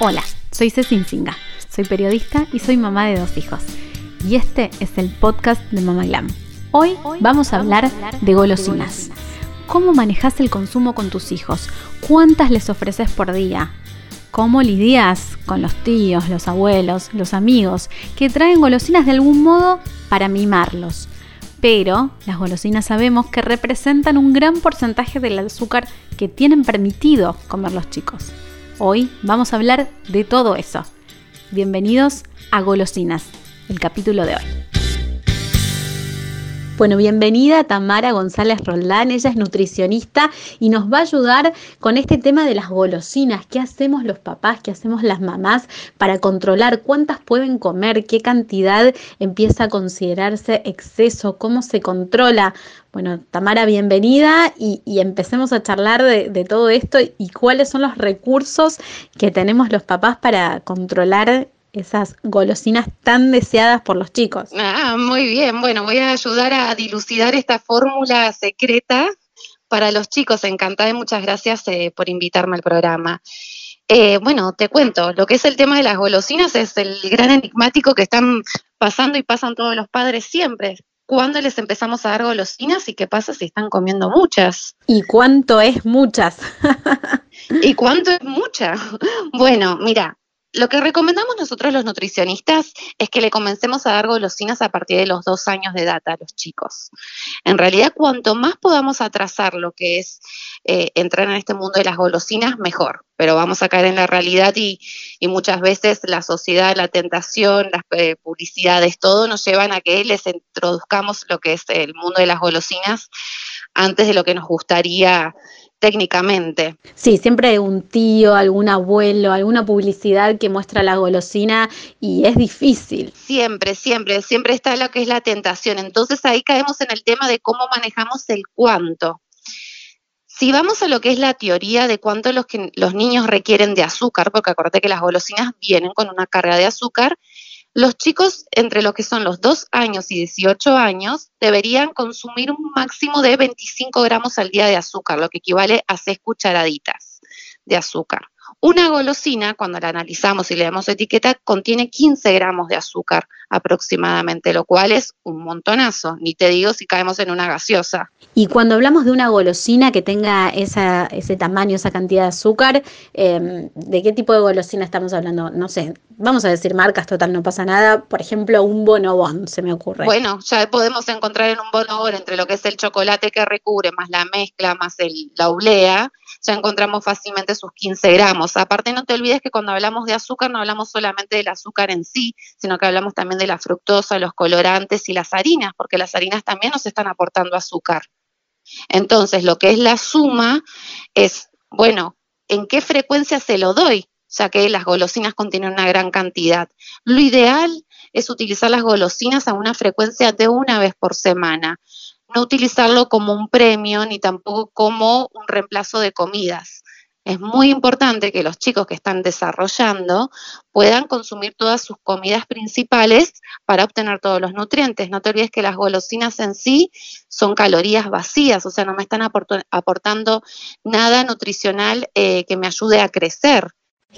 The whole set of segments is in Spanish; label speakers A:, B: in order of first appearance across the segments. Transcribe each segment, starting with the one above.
A: Hola, soy Ceci Singa, soy periodista y soy mamá de dos hijos. Y este es el podcast de Mama Glam. Hoy vamos a hablar de golosinas. ¿Cómo manejas el consumo con tus hijos? ¿Cuántas les ofreces por día? ¿Cómo lidias con los tíos, los abuelos, los amigos que traen golosinas de algún modo para mimarlos? Pero las golosinas sabemos que representan un gran porcentaje del azúcar que tienen permitido comer los chicos. Hoy vamos a hablar de todo eso. Bienvenidos a Golosinas, el capítulo de hoy. Bueno, bienvenida Tamara González Roldán, ella es nutricionista y nos va a ayudar con este tema de las golosinas. ¿Qué hacemos los papás, qué hacemos las mamás para controlar cuántas pueden comer, qué cantidad empieza a considerarse exceso, cómo se controla? Bueno, Tamara, bienvenida y, empecemos a charlar de, de todo esto y cuáles son los recursos que tenemos los papás para controlar esas golosinas tan deseadas por los chicos.
B: Ah, muy bien. Bueno, voy a ayudar a dilucidar esta fórmula secreta para los chicos. Encantada y muchas gracias eh, por invitarme al programa. Eh, bueno, te cuento, lo que es el tema de las golosinas es el gran enigmático que están pasando y pasan todos los padres siempre. ¿Cuándo les empezamos a dar golosinas y qué pasa si están comiendo muchas?
A: ¿Y cuánto es muchas?
B: ¿Y cuánto es mucha? Bueno, mira, lo que recomendamos nosotros los nutricionistas es que le comencemos a dar golosinas a partir de los dos años de edad a los chicos. En realidad, cuanto más podamos atrasar lo que es eh, entrar en este mundo de las golosinas, mejor. Pero vamos a caer en la realidad y, muchas veces la sociedad, la tentación, las eh, publicidades, todo nos llevan a que les introduzcamos lo que es el mundo de las golosinas antes de lo que nos gustaría técnicamente.
A: Sí, siempre hay un tío, algún abuelo, alguna publicidad que muestra la golosina y es difícil.
B: Siempre, siempre, siempre está lo que es la tentación. Entonces ahí caemos en el tema de cómo manejamos el cuánto. Si vamos a lo que es la teoría de cuánto los, que, los niños requieren de azúcar, porque acuérdate que las golosinas vienen con una carga de azúcar, los chicos entre lo que son los 2 años y 18 años deberían consumir un máximo de 25 gramos al día de azúcar, lo que equivale a 6 cucharaditas de azúcar. Una golosina, cuando la analizamos y le damos etiqueta, contiene 15 gramos de azúcar aproximadamente, lo cual es un montonazo, ni te digo si caemos en una gaseosa.
A: Y cuando hablamos de una golosina que tenga ese tamaño, esa cantidad de azúcar, em, ¿de qué tipo de golosina estamos hablando? No sé, vamos a decir marcas, total, no pasa nada. Por ejemplo, un bonobón, se me ocurre.
B: Bueno, ya podemos encontrar en un bonobón entre lo que es el chocolate que recubre, más la mezcla, más el, la oblea, ya encontramos fácilmente sus 15 gramos. Aparte, no te olvides que cuando hablamos de azúcar no hablamos solamente del azúcar en sí, sino que hablamos también de la fructosa, los colorantes y las harinas, porque las harinas también nos están aportando azúcar. Entonces, lo que es la suma es, bueno, ¿en qué frecuencia se lo doy? ya que las golosinas contienen una gran cantidad. Lo ideal es utilizar las golosinas a una frecuencia de una vez por semana no utilizarlo como un premio ni tampoco como un reemplazo de comidas. Es muy importante que los chicos que están desarrollando puedan consumir todas sus comidas principales para obtener todos los nutrientes. No te olvides que las golosinas en sí son calorías vacías, o sea, no me están aportando nada nutricional eh, que me ayude a crecer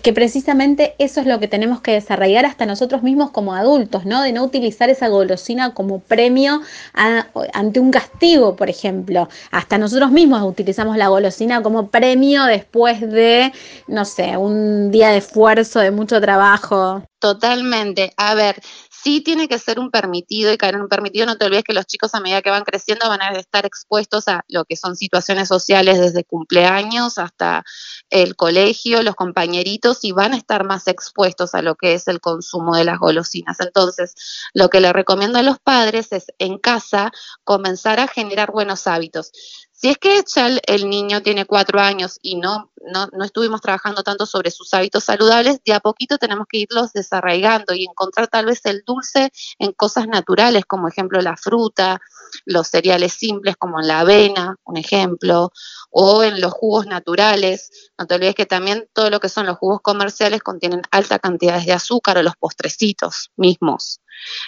A: que precisamente eso es lo que tenemos que desarrollar hasta nosotros mismos como adultos, ¿no? De no utilizar esa golosina como premio ante un castigo, por ejemplo. Hasta nosotros mismos utilizamos la golosina como premio después de, no sé, un día de esfuerzo, de mucho trabajo.
B: Totalmente. A ver, sí tiene que ser un permitido y caer en un permitido. No te olvides que los chicos a medida que van creciendo van a estar expuestos a lo que son situaciones sociales desde cumpleaños hasta el colegio, los compañeritos y van a estar más expuestos a lo que es el consumo de las golosinas. Entonces, lo que le recomiendo a los padres es en casa comenzar a generar buenos hábitos. Si es que ya el, niño tiene cuatro años y no, no, no, estuvimos trabajando tanto sobre sus hábitos saludables, de a poquito tenemos que irlos desarraigando y encontrar tal vez el dulce en cosas naturales, como ejemplo la fruta, los cereales simples como la avena, un ejemplo, o en los jugos naturales. No te olvides que también todo lo que son los jugos comerciales contienen alta cantidades de azúcar o los postrecitos mismos.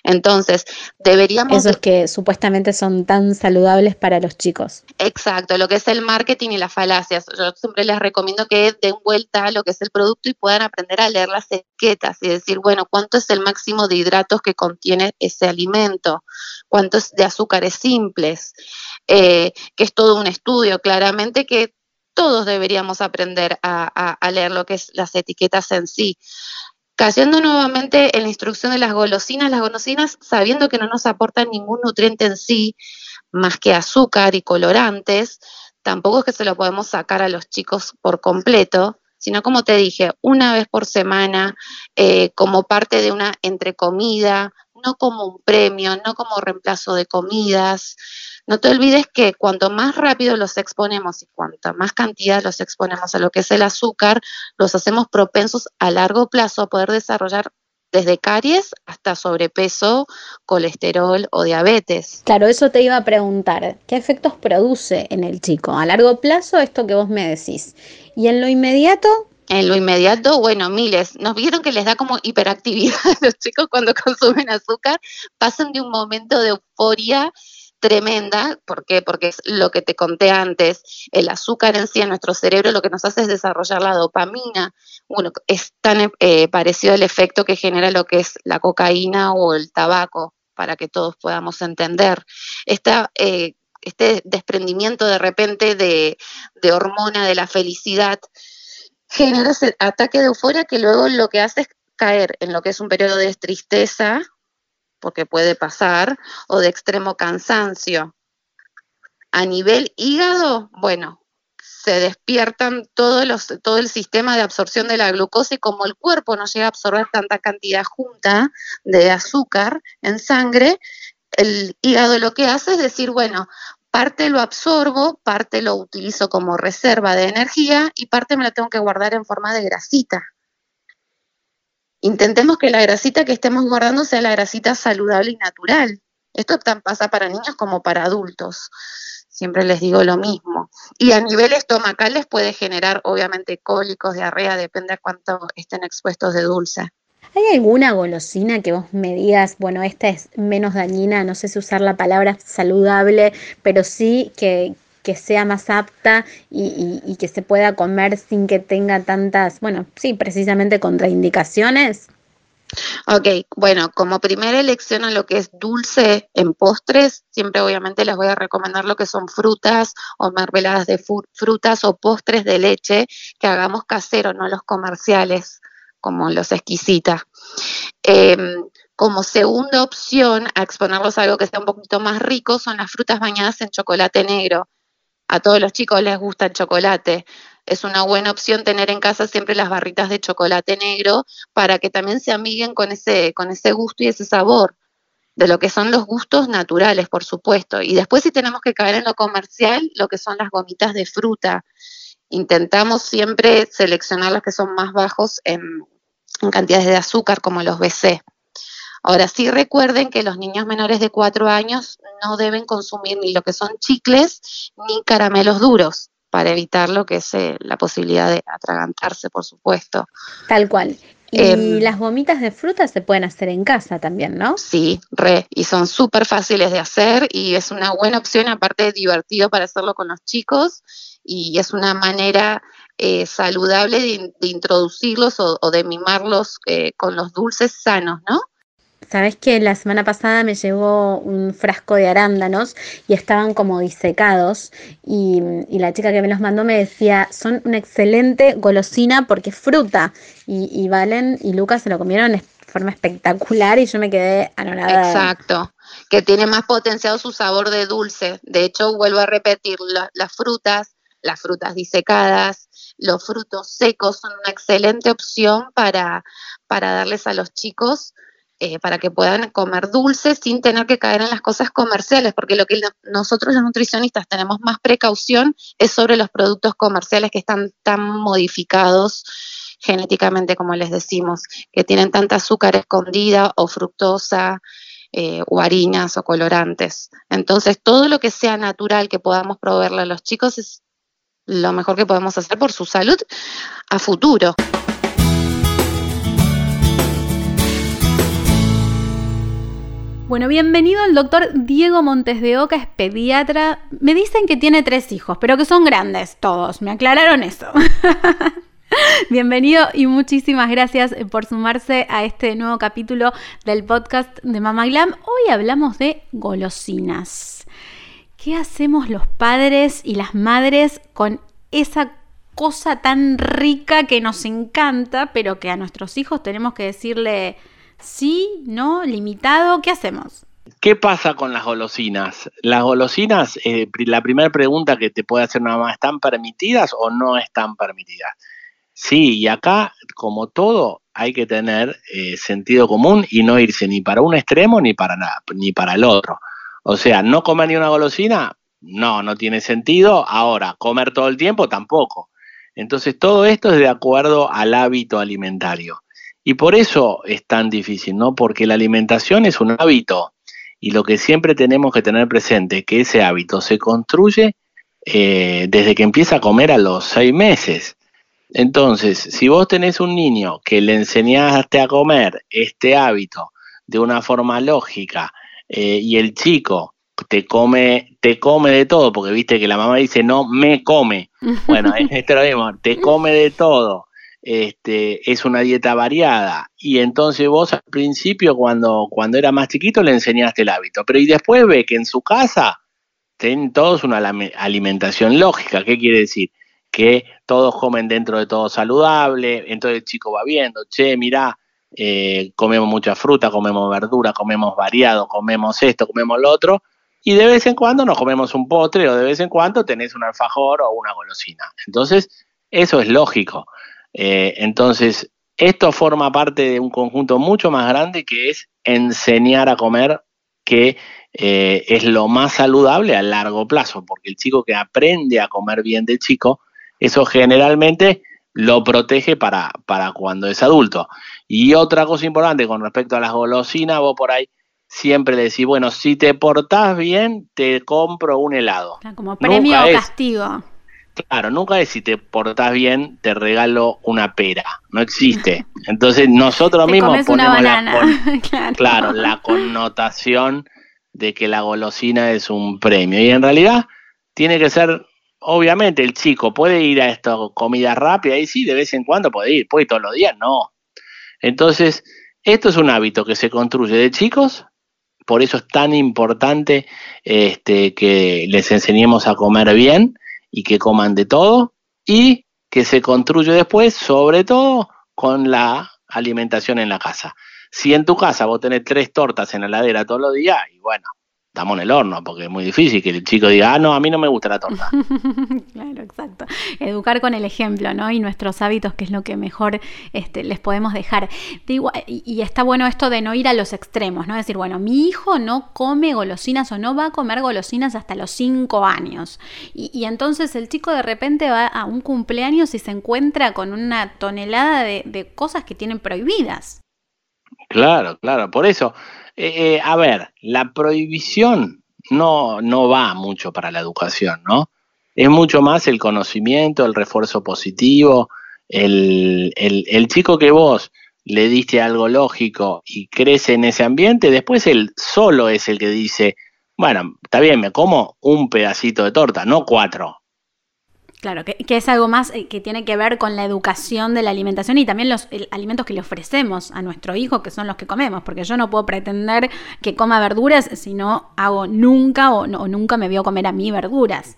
B: Entonces, deberíamos...
A: Esos que supuestamente son tan saludables para los chicos.
B: Exacto, lo que es el marketing y las falacias. Yo siempre les recomiendo que den vuelta a lo que es el producto y puedan aprender a leer las etiquetas y decir, bueno, ¿cuánto es el máximo de hidratos que contiene ese alimento? ¿Cuánto es de azúcares simples? Eh, que es todo un estudio, claramente que todos deberíamos aprender a, leer lo que es las etiquetas en sí. Cayendo nuevamente en la instrucción de las golosinas, las golosinas sabiendo que no nos aportan ningún nutriente en sí, más que azúcar y colorantes, tampoco es que se lo podemos sacar a los chicos por completo, sino como te dije, una vez por semana, eh, como parte de una entrecomida, no como un premio, no como reemplazo de comidas. No te olvides que cuanto más rápido los exponemos y cuanta más cantidad los exponemos a lo que es el azúcar, los hacemos propensos a largo plazo a poder desarrollar desde caries hasta sobrepeso, colesterol o diabetes.
A: Claro, eso te iba a preguntar, ¿qué efectos produce en el chico? A largo plazo, esto que vos me decís. ¿Y en lo inmediato?
B: En lo inmediato, bueno, miles. Nos vieron que les da como hiperactividad a los chicos cuando consumen azúcar, pasan de un momento de euforia tremenda, ¿por qué? Porque es lo que te conté antes, el azúcar en sí en nuestro cerebro lo que nos hace es desarrollar la dopamina, bueno, es tan eh, parecido al efecto que genera lo que es la cocaína o el tabaco, para que todos podamos entender. Esta, eh, este desprendimiento de repente de, de hormona de la felicidad genera ese ataque de euforia que luego lo que hace es caer en lo que es un periodo de tristeza, porque puede pasar, o de extremo cansancio. A nivel hígado, bueno, se despiertan todos los, todo el sistema de absorción de la glucosa y como el cuerpo no llega a absorber tanta cantidad junta de azúcar en sangre, el hígado lo que hace es decir, bueno, parte lo absorbo, parte lo utilizo como reserva de energía y parte me la tengo que guardar en forma de grasita. Intentemos que la grasita que estemos guardando sea la grasita saludable y natural. Esto pasa para niños como para adultos. Siempre les digo lo mismo. Y a nivel estomacal les puede generar, obviamente, cólicos, diarrea, depende de cuánto estén expuestos de dulce.
A: ¿Hay alguna golosina que vos me digas, bueno, esta es menos dañina, no sé si usar la palabra saludable, pero sí que, que sea más apta y, que se pueda comer sin que tenga tantas, bueno, sí, precisamente contraindicaciones?
B: Ok, bueno, como primera elección a lo que es dulce en postres, siempre obviamente les voy a recomendar lo que son frutas o mermeladas de frutas o postres de leche que hagamos casero, no los comerciales como los exquisita. Em, como segunda opción a exponerlos a algo que sea un poquito más rico son las frutas bañadas en chocolate negro a todos los chicos les gusta el chocolate. Es una buena opción tener en casa siempre las barritas de chocolate negro para que también se amiguen con ese, con ese gusto y ese sabor de lo que son los gustos naturales, por supuesto. Y después si tenemos que caer en lo comercial, lo que son las gomitas de fruta. Intentamos siempre seleccionar las que son más bajos en, en cantidades de azúcar, como los BC. Ahora sí recuerden que los niños menores de 4 años no deben consumir ni lo que son chicles ni caramelos duros para evitar lo que es eh, la posibilidad de atragantarse, por supuesto.
A: Tal cual. Y em, las gomitas de fruta se pueden hacer en casa también, ¿no?
B: Sí, re, y son súper fáciles de hacer y es una buena opción, aparte de divertido para hacerlo con los chicos y es una manera eh, saludable de, introducirlos o, de mimarlos eh, con los dulces sanos, ¿no?
A: Sabes que la semana pasada me llegó un frasco de arándanos y estaban como disecados y, la chica que me los mandó me decía, son una excelente golosina porque es fruta y, Valen y Lucas se lo comieron de forma espectacular y yo me quedé anonadada.
B: Exacto, que tiene más potenciado su sabor de dulce. De hecho, vuelvo a repetir, las frutas, las frutas disecadas, los frutos secos son una excelente opción para, para darles a los chicos eh, para que puedan comer dulces sin tener que caer en las cosas comerciales, porque lo que nosotros los nutricionistas tenemos más precaución es sobre los productos comerciales que están tan modificados genéticamente, como les decimos, que tienen tanta azúcar escondida o fructosa. Eh, o harinas o colorantes. Entonces, todo lo que sea natural que podamos proveerle a los chicos es lo mejor que podemos hacer por su salud a futuro.
A: Bueno, bienvenido el doctor Diego Montes de Oca, es pediatra. Me dicen que tiene tres hijos, pero que son grandes todos. Me aclararon eso. Bienvenido y muchísimas gracias por sumarse a este nuevo capítulo del podcast de Mama Glam. Hoy hablamos de golosinas. ¿Qué hacemos los padres y las madres con esa cosa tan rica que nos encanta, pero que a nuestros hijos tenemos que decirle ¿Sí? ¿No? ¿Limitado? ¿Qué hacemos?
C: ¿Qué pasa con las golosinas? Las golosinas, eh, la primera pregunta que te puede hacer una mamá, ¿están permitidas o no están permitidas? Sí, y acá, como todo, hay que tener eh, sentido común y no irse ni para un extremo ni para, nada, ni para el otro. O sea, no comer ni una golosina, no, no tiene sentido. Ahora, comer todo el tiempo, tampoco. Entonces, todo esto es de acuerdo al hábito alimentario. Y por eso es tan difícil, ¿no? Porque la alimentación es un hábito y lo que siempre tenemos que tener presente es que ese hábito se construye eh, desde que empieza a comer a los seis meses. Entonces, si vos tenés un niño que le enseñaste a comer este hábito de una forma lógica eh, y el chico te come, te come de todo, porque viste que la mamá dice no me come. Bueno, esto lo mismo, te come de todo este, es una dieta variada. Y entonces vos al principio, cuando, cuando era más chiquito, le enseñaste el hábito. Pero y después ve que en su casa tienen todos una alimentación lógica. ¿Qué quiere decir? Que todos comen dentro de todo saludable, entonces el chico va viendo, che, mirá, eh, comemos mucha fruta, comemos verdura, comemos variado, comemos esto, comemos lo otro, y de vez en cuando nos comemos un potre o de vez en cuando tenés un alfajor o una golosina. Entonces, eso es lógico. Eh, entonces, esto forma parte de un conjunto mucho más grande que es enseñar a comer, que eh, es lo más saludable a largo plazo, porque el chico que aprende a comer bien de chico, eso generalmente lo protege para, para cuando es adulto. Y otra cosa importante con respecto a las golosinas, vos por ahí siempre le decís, bueno, si te portás bien, te compro un helado.
A: Como premio o castigo.
C: Claro, nunca es si te portás bien, te regalo una pera. No existe. Entonces nosotros mismos ponemos la, claro. la connotación de que la golosina es un premio. Y en realidad tiene que ser, obviamente, el chico puede ir a esta comida rápida y sí, de vez en cuando puede ir, puede todos los días, no. Entonces, esto es un hábito que se construye de chicos, por eso es tan importante este, que les enseñemos a comer bien y que coman de todo y que se construye después, sobre todo con la alimentación en la casa. Si en tu casa vos tenés tres tortas en la heladera todos los días, y bueno, estamos en el horno, porque es muy difícil que el chico diga, ah, no, a mí no me gusta la torta.
A: claro, exacto. Educar con el ejemplo, ¿no? Y nuestros hábitos, que es lo que mejor este, les podemos dejar. Digo, y, está bueno esto de no ir a los extremos, ¿no? Decir, bueno, mi hijo no come golosinas o no va a comer golosinas hasta los cinco años. Y, entonces el chico de repente va a un cumpleaños y se encuentra con una tonelada de, de cosas que tienen prohibidas.
C: Claro, claro, por eso eh, eh, a ver, la prohibición no, no va mucho para la educación, ¿no? Es mucho más el conocimiento, el refuerzo positivo, el, el, chico que vos le diste algo lógico y crece en ese ambiente, después él solo es el que dice, bueno, está bien, me como un pedacito de torta, no cuatro.
A: Claro, que, es algo más eh, que tiene que ver con la educación de la alimentación y también los alimentos que le ofrecemos a nuestro hijo, que son los que comemos, porque yo no puedo pretender que coma verduras si no hago nunca o, nunca me veo comer a mí verduras.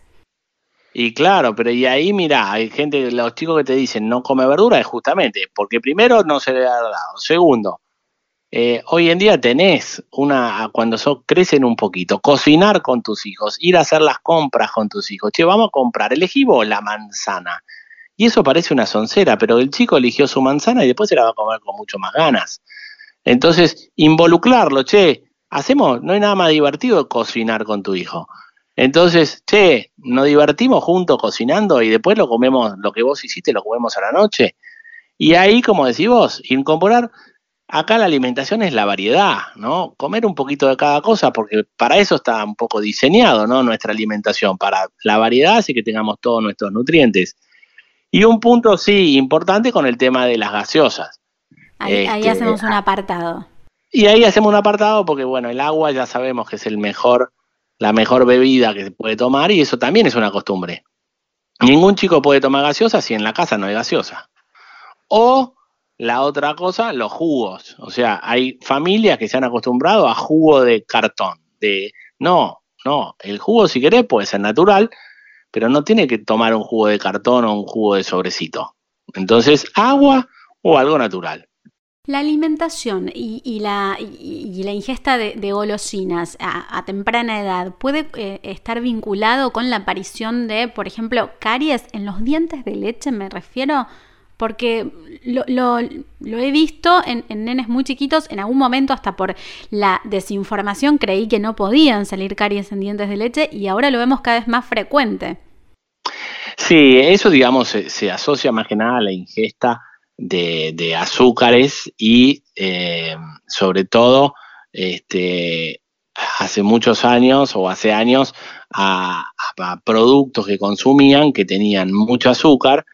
C: Y claro, pero y ahí mira, hay gente, los chicos que te dicen no come verduras es justamente porque primero no se le ha dado, segundo, eh, hoy en día tenés una, cuando so, crecen un poquito, cocinar con tus hijos, ir a hacer las compras con tus hijos. Che, vamos a comprar, elegí vos la manzana. Y eso parece una soncera, pero el chico eligió su manzana y después se la va a comer con mucho más ganas. Entonces, involucrarlo, che, hacemos, no hay nada más divertido que cocinar con tu hijo. Entonces, che, nos divertimos juntos cocinando y después lo comemos, lo que vos hiciste, lo comemos a la noche. Y ahí, como decís vos, incorporar Acá la alimentación es la variedad, ¿no? Comer un poquito de cada cosa, porque para eso está un poco diseñado, ¿no? Nuestra alimentación, para la variedad, así que tengamos todos nuestros nutrientes. Y un punto, sí, importante con el tema de las gaseosas.
A: Ahí, este, hacemos un apartado.
C: Y ahí hacemos un apartado porque, bueno, el agua ya sabemos que es el mejor, la mejor bebida que se puede tomar y eso también es una costumbre. Ningún chico puede tomar gaseosa si en la casa no hay gaseosa. O la otra cosa, los jugos. O sea, hay familias que se han acostumbrado a jugo de cartón. De no, no, el jugo si querés puede ser natural, pero no tiene que tomar un jugo de cartón o un jugo de sobrecito. Entonces, agua o algo natural.
A: La alimentación y, la, ingesta de, golosinas a, temprana edad puede eh, estar vinculado con la aparición de, por ejemplo, caries en los dientes de leche, me refiero, porque lo, he visto en, en, nenes muy chiquitos, en algún momento hasta por la desinformación creí que no podían salir caries en dientes de leche y ahora lo vemos cada vez más frecuente.
C: Sí, eso digamos se, asocia más que nada a la ingesta de, azúcares y eh, sobre todo este, hace muchos años o hace años a, productos que consumían que tenían mucho azúcar,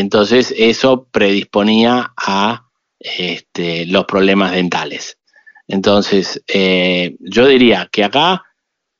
C: entonces eso predisponía a este, los problemas dentales. Entonces, eh, yo diría que acá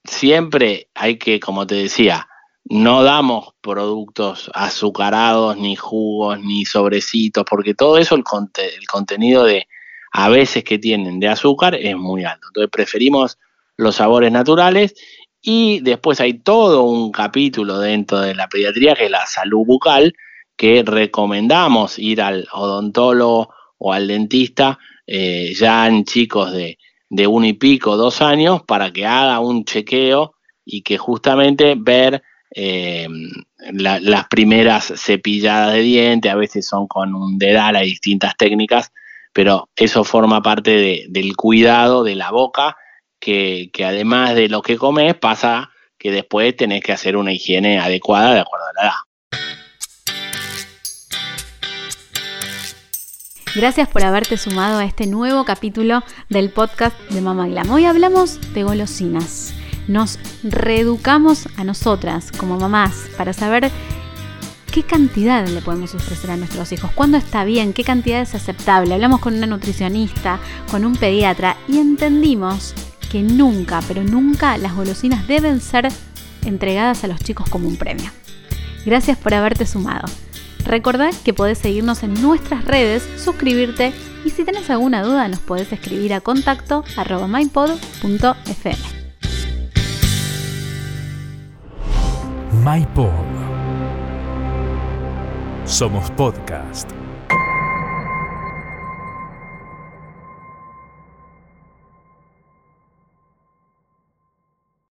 C: siempre hay que, como te decía, no damos productos azucarados, ni jugos, ni sobrecitos, porque todo eso, el, el contenido de a veces que tienen de azúcar es muy alto. Entonces preferimos los sabores naturales y después hay todo un capítulo dentro de la pediatría que es la salud bucal, que recomendamos ir al odontólogo o al dentista eh, ya en chicos de, de uno y pico, dos años, para que haga un chequeo y que justamente ver eh, las primeras cepilladas de dientes, a veces son con un dedal, hay distintas técnicas, pero eso forma parte del cuidado de la boca, que, además de lo que comes, pasa que después tenés que hacer una higiene adecuada de acuerdo a la edad.
A: Gracias por haberte sumado a este nuevo capítulo del podcast de Mama Glam. Hoy hablamos de golosinas nos reeducamos a nosotras como mamás para saber qué cantidad le podemos ofrecer a nuestros hijos, cuándo está bien, qué cantidad es aceptable. Hablamos con una nutricionista, con un pediatra y entendimos que nunca, pero nunca las golosinas deben ser entregadas a los chicos como un premio. Gracias por haberte sumado. Recordad que podés seguirnos en nuestras redes, suscribirte y si tenés alguna duda nos podés escribir a contacto arroba mypod.fm.
D: MyPod. Somos podcast.